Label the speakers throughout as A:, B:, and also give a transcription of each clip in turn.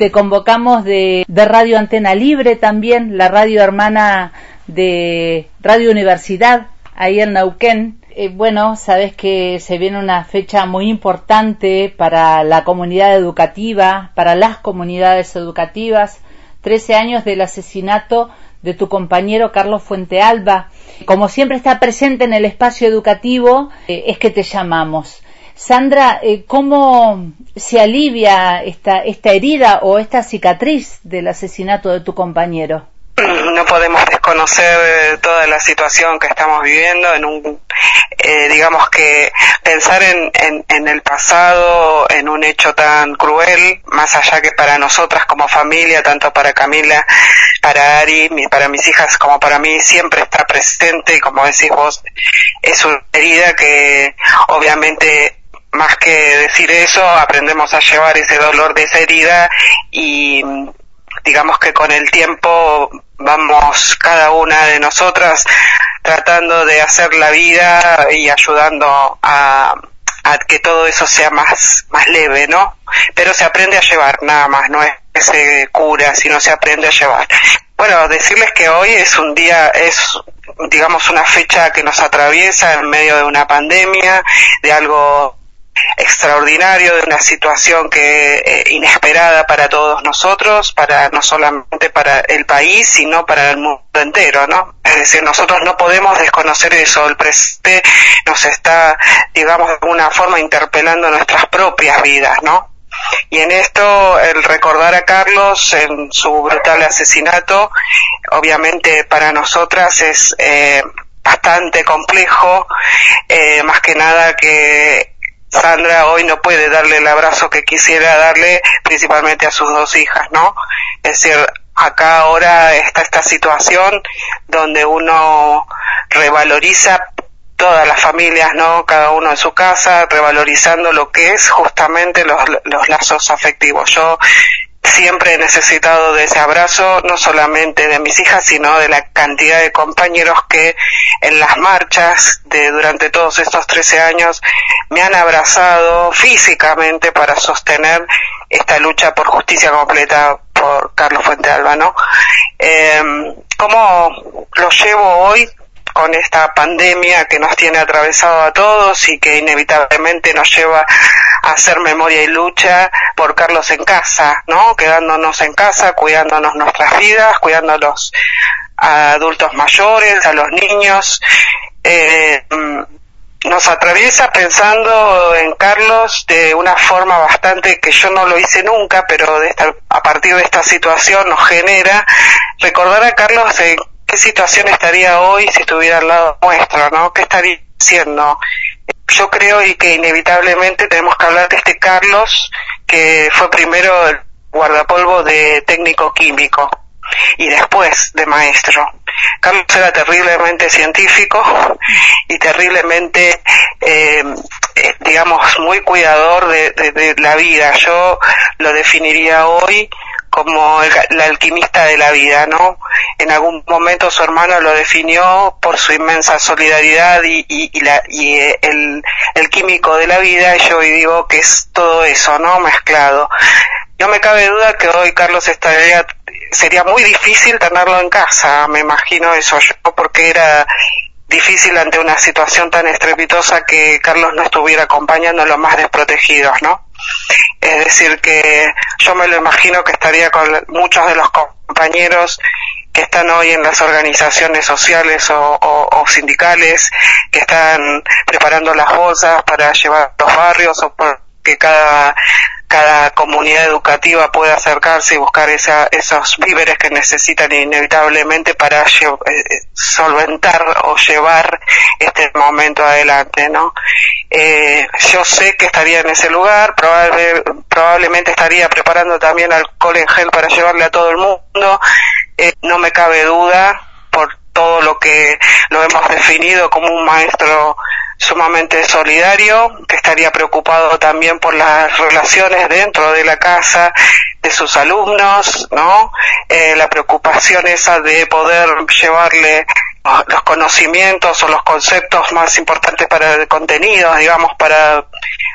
A: Te convocamos de, Radio Antena Libre también, la radio hermana de Radio Universidad, ahí en Nauquén. Eh, bueno, sabes que se viene una fecha muy importante para la comunidad educativa, para las comunidades educativas, 13 años del asesinato de tu compañero Carlos Fuentealba. Como siempre está presente en el espacio educativo, eh, es que te llamamos. Sandra, eh, ¿cómo se alivia esta, esta herida o esta cicatriz del asesinato de tu compañero?
B: no podemos desconocer eh, toda la situación que estamos viviendo en un eh, digamos que pensar en, en, el pasado en un hecho tan cruel más allá que para nosotras como familia tanto para Camila para Ari para mis hijas como para mí siempre está presente y como decís vos es una herida que obviamente más que decir eso aprendemos a llevar ese dolor de esa herida y digamos que con el tiempo vamos cada una de nosotras tratando de hacer la vida y ayudando a, que todo eso sea más, más leve, ¿no? Pero se aprende a llevar, nada más, no es que se cura, sino se aprende a llevar. Bueno, decirles que hoy es un día, es digamos una fecha que nos atraviesa en medio de una pandemia, de algo extraordinario, de una situación que eh, inesperada para todos nosotros, para no solamente para el país, sino para el mundo entero, ¿no? Es decir, nosotros no podemos desconocer eso, el presente nos está, digamos, de alguna forma interpelando nuestras propias vidas, ¿no? Y en esto, el recordar a Carlos en su brutal asesinato, obviamente para nosotras es eh, bastante complejo, eh, más que nada que Sandra hoy no puede darle el abrazo que quisiera darle principalmente a sus dos hijas, ¿no? Es decir, acá ahora está esta situación donde uno revaloriza todas las familias, ¿no? Cada uno en su casa, revalorizando lo que es justamente los, los lazos afectivos. Yo siempre he necesitado de ese abrazo, no solamente de mis hijas, sino de la cantidad de compañeros que en las marchas de durante todos estos 13 años me han abrazado físicamente para sostener esta lucha por justicia completa por Carlos Fuente Alba, ¿no? Eh, ¿Cómo lo llevo hoy? Con esta pandemia que nos tiene atravesado a todos y que inevitablemente nos lleva a hacer memoria y lucha por Carlos en casa, ¿no? Quedándonos en casa, cuidándonos nuestras vidas, cuidándonos a adultos mayores, a los niños. Eh, nos atraviesa pensando en Carlos de una forma bastante que yo no lo hice nunca, pero de esta, a partir de esta situación nos genera recordar a Carlos en qué situación estaría hoy si estuviera al lado nuestro, ¿no? ¿Qué estaría haciendo? Yo creo y que inevitablemente tenemos que hablar de este Carlos, que fue primero el guardapolvo de técnico químico y después de maestro. Carlos era terriblemente científico y terriblemente, eh, eh, digamos, muy cuidador de, la vida. Yo lo definiría hoy como el, alquimista de la vida, ¿no? En algún momento su hermano lo definió por su inmensa solidaridad y, y, la, y eh, el, el, químico de la vida, y yo hoy digo que es todo eso, ¿no? Mezclado. No me cabe duda que hoy Carlos estaría, sería muy difícil tenerlo en casa, me imagino eso yo, porque era difícil ante una situación tan estrepitosa que Carlos no estuviera acompañando a los más desprotegidos, ¿no? Es decir, que yo me lo imagino que estaría con muchos de los compañeros que están hoy en las organizaciones sociales o, sindicales, que están preparando las bolsas para llevar a los barrios o porque cada cada comunidad educativa pueda acercarse y buscar esa, esos víveres que necesitan inevitablemente para eh, solventar o llevar este momento adelante, ¿no? Eh, yo sé que estaría en ese lugar, probablemente estaría preparando también alcohol en gel para llevarle a todo el mundo, eh, no me cabe duda por todo lo que lo hemos definido como un maestro sumamente solidario, que estaría preocupado también por las relaciones dentro de la casa de sus alumnos, ¿no? Eh, la preocupación esa de poder llevarle los conocimientos o los conceptos más importantes para el contenido, digamos, para,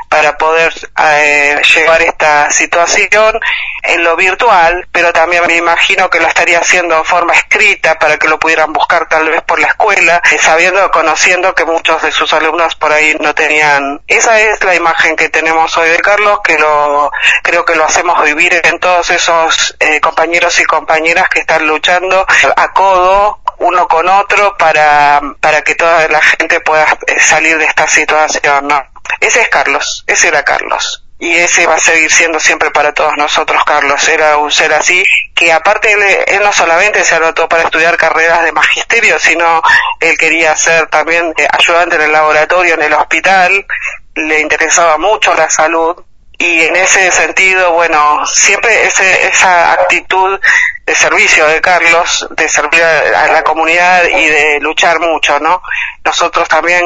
B: para poder eh, llevar esta situación en lo virtual, pero también me imagino que lo estaría haciendo de forma escrita para que lo pudieran buscar tal vez por la escuela, eh, sabiendo, conociendo que muchos de sus alumnos por ahí no tenían. Esa es la imagen que tenemos hoy de Carlos, que lo creo que lo hacemos vivir en todos esos eh, compañeros y compañeras que están luchando a codo uno con otro para, para que toda la gente pueda eh, salir de esta situación, ¿no? Ese es Carlos, ese era Carlos. Y ese va a seguir siendo siempre para todos nosotros, Carlos. Era un ser así, que aparte él, no solamente se anotó para estudiar carreras de magisterio, sino él quería ser también eh, ayudante en el laboratorio, en el hospital, le interesaba mucho la salud, y en ese sentido, bueno, siempre ese, esa actitud de servicio de Carlos, de servir a, la comunidad y de luchar mucho, ¿no? Nosotros también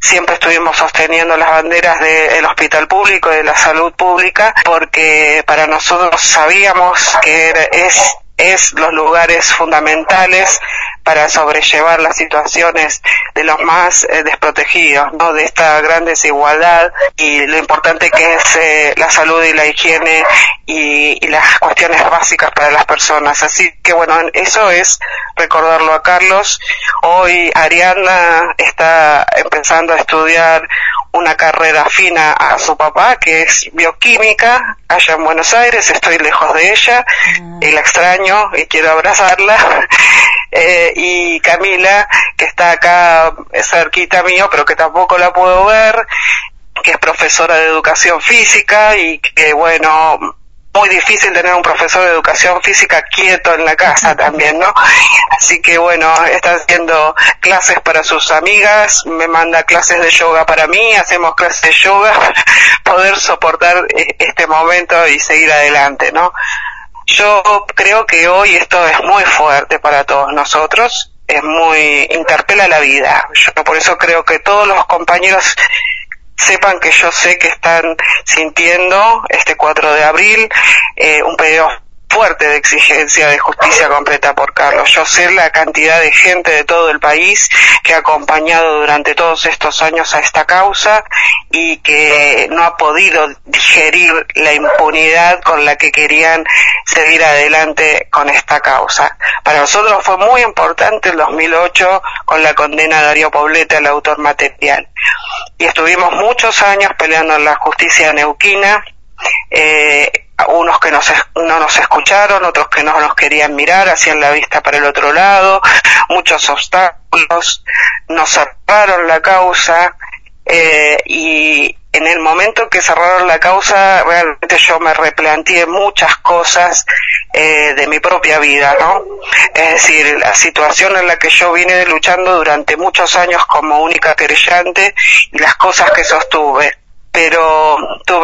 B: siempre estuvimos sosteniendo las banderas del hospital público, de la salud pública, porque para nosotros sabíamos que es es los lugares fundamentales para sobrellevar las situaciones de los más eh, desprotegidos, ¿no? de esta gran desigualdad y lo importante que es eh, la salud y la higiene y, y, las cuestiones básicas para las personas. Así que bueno, eso es recordarlo a Carlos. Hoy Ariana está empezando a estudiar una carrera fina a su papá, que es bioquímica, allá en Buenos Aires, estoy lejos de ella ah. y la extraño y quiero abrazarla. Eh, y Camila, que está acá cerquita mío, pero que tampoco la puedo ver, que es profesora de educación física y que, bueno, muy difícil tener un profesor de educación física quieto en la casa también, ¿no? Así que bueno, está haciendo clases para sus amigas, me manda clases de yoga para mí, hacemos clases de yoga, poder soportar eh, este momento y seguir adelante, ¿no? Yo creo que hoy esto es muy fuerte para todos nosotros, es muy, interpela la vida. Yo por eso creo que todos los compañeros sepan que yo sé que están sintiendo este 4 de abril eh, un pedido fuerte de exigencia de justicia completa por Carlos. Yo sé la cantidad de gente de todo el país que ha acompañado durante todos estos años a esta causa y que no ha podido digerir la impunidad con la que querían seguir adelante con esta causa. Para nosotros fue muy importante el 2008 con la condena de Darío Poblete al autor material. Y estuvimos muchos años peleando en la justicia neuquina. Eh, unos que nos, no nos escucharon, otros que no nos querían mirar, hacían la vista para el otro lado, muchos obstáculos, nos cerraron la causa eh, y en el momento que cerraron la causa realmente yo me replanteé muchas cosas eh, de mi propia vida, ¿no? Es decir, la situación en la que yo vine luchando durante muchos años como única querellante y las cosas que sostuve pero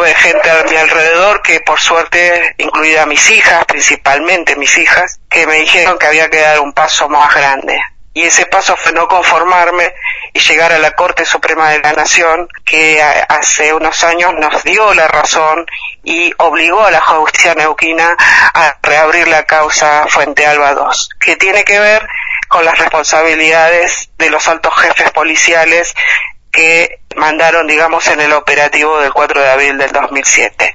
B: tuve gente a mi alrededor que por suerte, incluida mis hijas, principalmente mis hijas, que me dijeron que había que dar un paso más grande. Y ese paso fue no conformarme y llegar a la Corte Suprema de la Nación, que hace unos años nos dio la razón y obligó a la justicia neuquina a reabrir la causa Fuente Alba 2, que tiene que ver con las responsabilidades de los altos jefes policiales que mandaron, digamos, en el operativo del 4 de abril del 2007.